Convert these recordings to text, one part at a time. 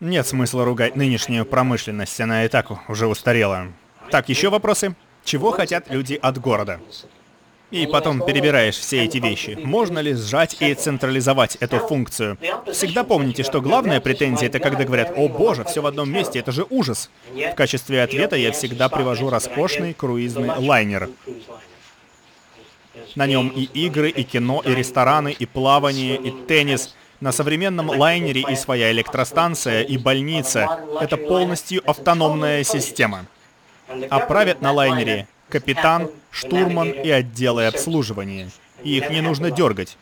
Нет смысла ругать нынешнюю промышленность, она и так уже устарела. Так, еще вопросы? Чего хотят люди от города? И потом перебираешь все эти вещи. Можно ли сжать и централизовать эту функцию? Всегда помните, что главная претензия это когда говорят «О боже, все в одном месте, это же ужас». В качестве ответа я всегда привожу роскошный круизный лайнер. На нем и игры, и кино, и рестораны, и плавание, и теннис. На современном лайнере и своя электростанция, и больница. Это полностью автономная система. А правят на лайнере капитан, штурман и отделы обслуживания. И их не нужно дергать.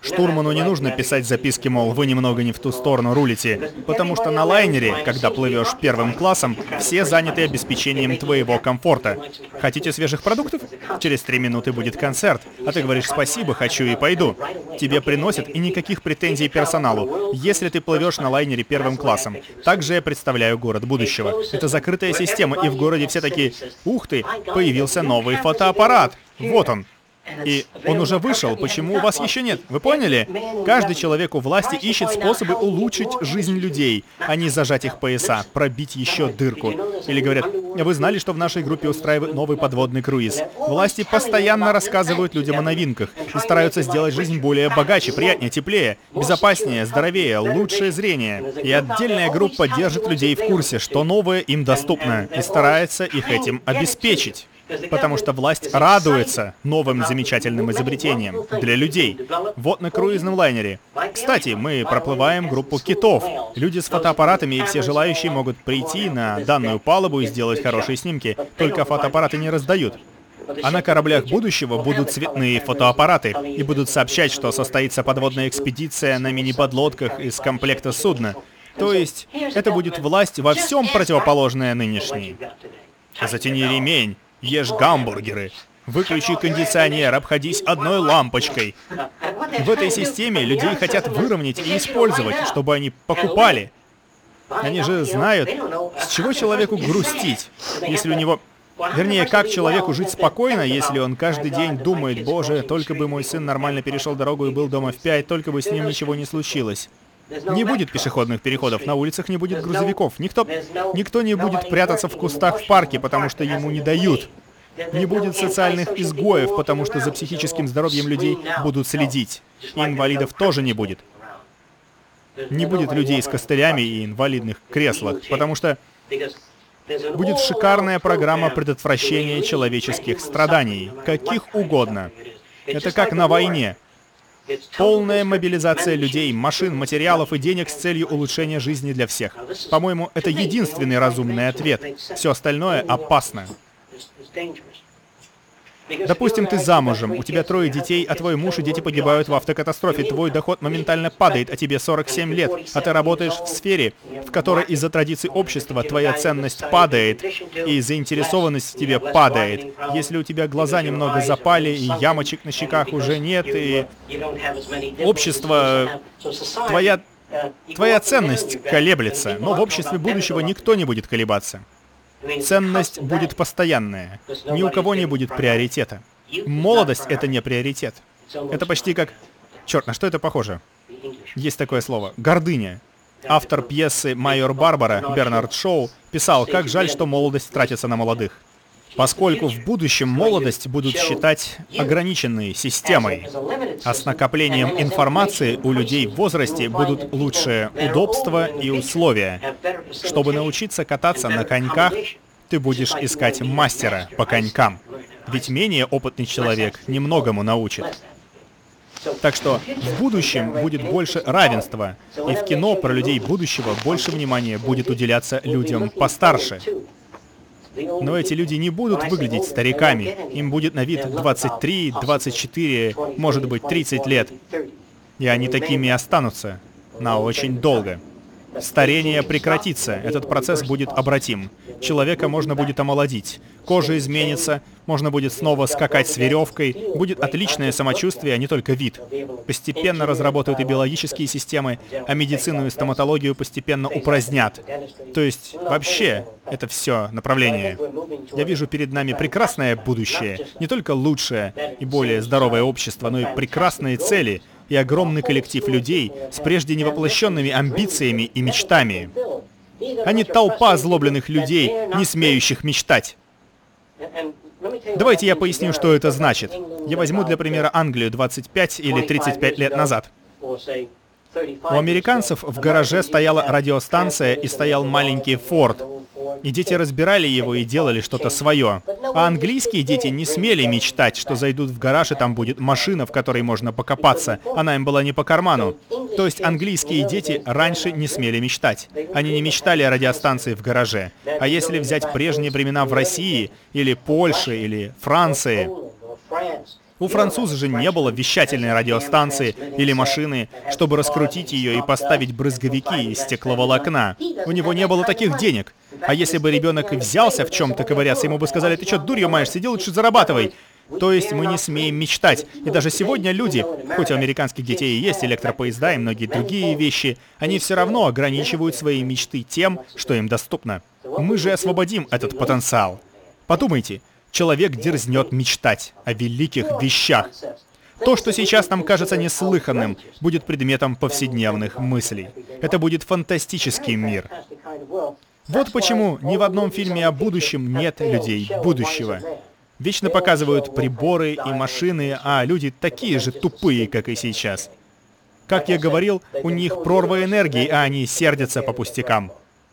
Штурману не нужно писать записки, мол, вы немного не в ту сторону рулите, потому что на лайнере, когда плывешь первым классом, все заняты обеспечением твоего комфорта. Хотите свежих продуктов? Через три минуты будет концерт, а ты говоришь «спасибо, хочу и пойду». Тебе приносят и никаких претензий персоналу, если ты плывешь на лайнере первым классом. Также я представляю город будущего. Это закрытая система, и в городе все такие «Ух ты, появился новый фотоаппарат! Вот он!» И он уже вышел, почему у вас еще нет? Вы поняли? Каждый человек у власти ищет способы улучшить жизнь людей, а не зажать их пояса, пробить еще дырку. Или говорят, вы знали, что в нашей группе устраивают новый подводный круиз? Власти постоянно рассказывают людям о новинках и стараются сделать жизнь более богаче, приятнее, теплее, безопаснее, здоровее, лучшее зрение. И отдельная группа держит людей в курсе, что новое им доступно, и старается их этим обеспечить. Потому что власть радуется новым замечательным изобретениям для людей. Вот на круизном лайнере. Кстати, мы проплываем группу китов. Люди с фотоаппаратами и все желающие могут прийти на данную палубу и сделать хорошие снимки. Только фотоаппараты не раздают. А на кораблях будущего будут цветные фотоаппараты и будут сообщать, что состоится подводная экспедиция на мини-подлодках из комплекта судна. То есть, это будет власть во всем противоположная нынешней. Затяни ремень, Ешь гамбургеры. Выключи кондиционер, обходись одной лампочкой. В этой системе людей хотят выровнять и использовать, чтобы они покупали. Они же знают, с чего человеку грустить, если у него... Вернее, как человеку жить спокойно, если он каждый день думает, «Боже, только бы мой сын нормально перешел дорогу и был дома в пять, только бы с ним ничего не случилось». Не будет пешеходных переходов, на улицах не будет грузовиков. Никто, никто не будет прятаться в кустах в парке, потому что ему не дают. Не будет социальных изгоев, потому что за психическим здоровьем людей будут следить. И инвалидов тоже не будет. Не будет людей с костылями и инвалидных креслах, потому что будет шикарная программа предотвращения человеческих страданий, каких угодно. Это как на войне. Полная мобилизация людей, машин, материалов и денег с целью улучшения жизни для всех. По-моему, это единственный разумный ответ. Все остальное опасно. Допустим, ты замужем, у тебя трое детей, а твой муж и дети погибают в автокатастрофе. Твой доход моментально падает, а тебе 47 лет, а ты работаешь в сфере, в которой из-за традиций общества твоя ценность падает, и заинтересованность в тебе падает. Если у тебя глаза немного запали, и ямочек на щеках уже нет, и общество... Твоя Твоя ценность колеблется, но в обществе будущего никто не будет колебаться. Ценность будет постоянная. Ни у кого не будет приоритета. Молодость — это не приоритет. Это почти как... Черт, на что это похоже? Есть такое слово. Гордыня. Автор пьесы «Майор Барбара» Бернард Шоу писал, как жаль, что молодость тратится на молодых. Поскольку в будущем молодость будут считать ограниченной системой, а с накоплением информации у людей в возрасте будут лучшие удобства и условия. Чтобы научиться кататься на коньках, ты будешь искать мастера по конькам. Ведь менее опытный человек немногому научит. Так что в будущем будет больше равенства, и в кино про людей будущего больше внимания будет уделяться людям постарше. Но эти люди не будут выглядеть стариками. Им будет на вид 23, 24, может быть 30 лет. И они такими останутся на очень долго. Старение прекратится, этот процесс будет обратим. Человека можно будет омолодить. Кожа изменится, можно будет снова скакать с веревкой, будет отличное самочувствие, а не только вид. Постепенно разработают и биологические системы, а медицину и стоматологию постепенно упразднят. То есть, вообще, это все направление. Я вижу перед нами прекрасное будущее, не только лучшее и более здоровое общество, но и прекрасные цели — и огромный коллектив людей с прежде невоплощенными амбициями и мечтами. Они толпа озлобленных людей, не смеющих мечтать. Давайте я поясню, что это значит. Я возьму для примера Англию 25 или 35 лет назад. У американцев в гараже стояла радиостанция и стоял маленький Форд. И дети разбирали его и делали что-то свое. А английские дети не смели мечтать, что зайдут в гараж, и там будет машина, в которой можно покопаться. Она им была не по карману. То есть английские дети раньше не смели мечтать. Они не мечтали о радиостанции в гараже. А если взять прежние времена в России, или Польше, или Франции, у француза же не было вещательной радиостанции или машины, чтобы раскрутить ее и поставить брызговики из стекловолокна. У него не было таких денег. А если бы ребенок взялся в чем-то ковыряться, ему бы сказали, ты что, дурью маешь, сиди лучше зарабатывай. То есть мы не смеем мечтать. И даже сегодня люди, хоть у американских детей и есть электропоезда и многие другие вещи, они все равно ограничивают свои мечты тем, что им доступно. Мы же освободим этот потенциал. Подумайте, человек дерзнет мечтать о великих вещах. То, что сейчас нам кажется неслыханным, будет предметом повседневных мыслей. Это будет фантастический мир. Вот почему ни в одном фильме о будущем нет людей будущего. Вечно показывают приборы и машины, а люди такие же тупые, как и сейчас. Как я говорил, у них прорва энергии, а они сердятся по пустякам.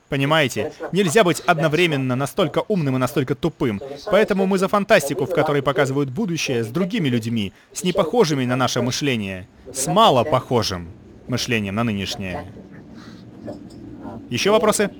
Понимаете? Нельзя быть одновременно настолько умным и настолько тупым. Поэтому мы за фантастику, в которой показывают будущее с другими людьми, с непохожими на наше мышление, с мало похожим мышлением на нынешнее. Еще вопросы?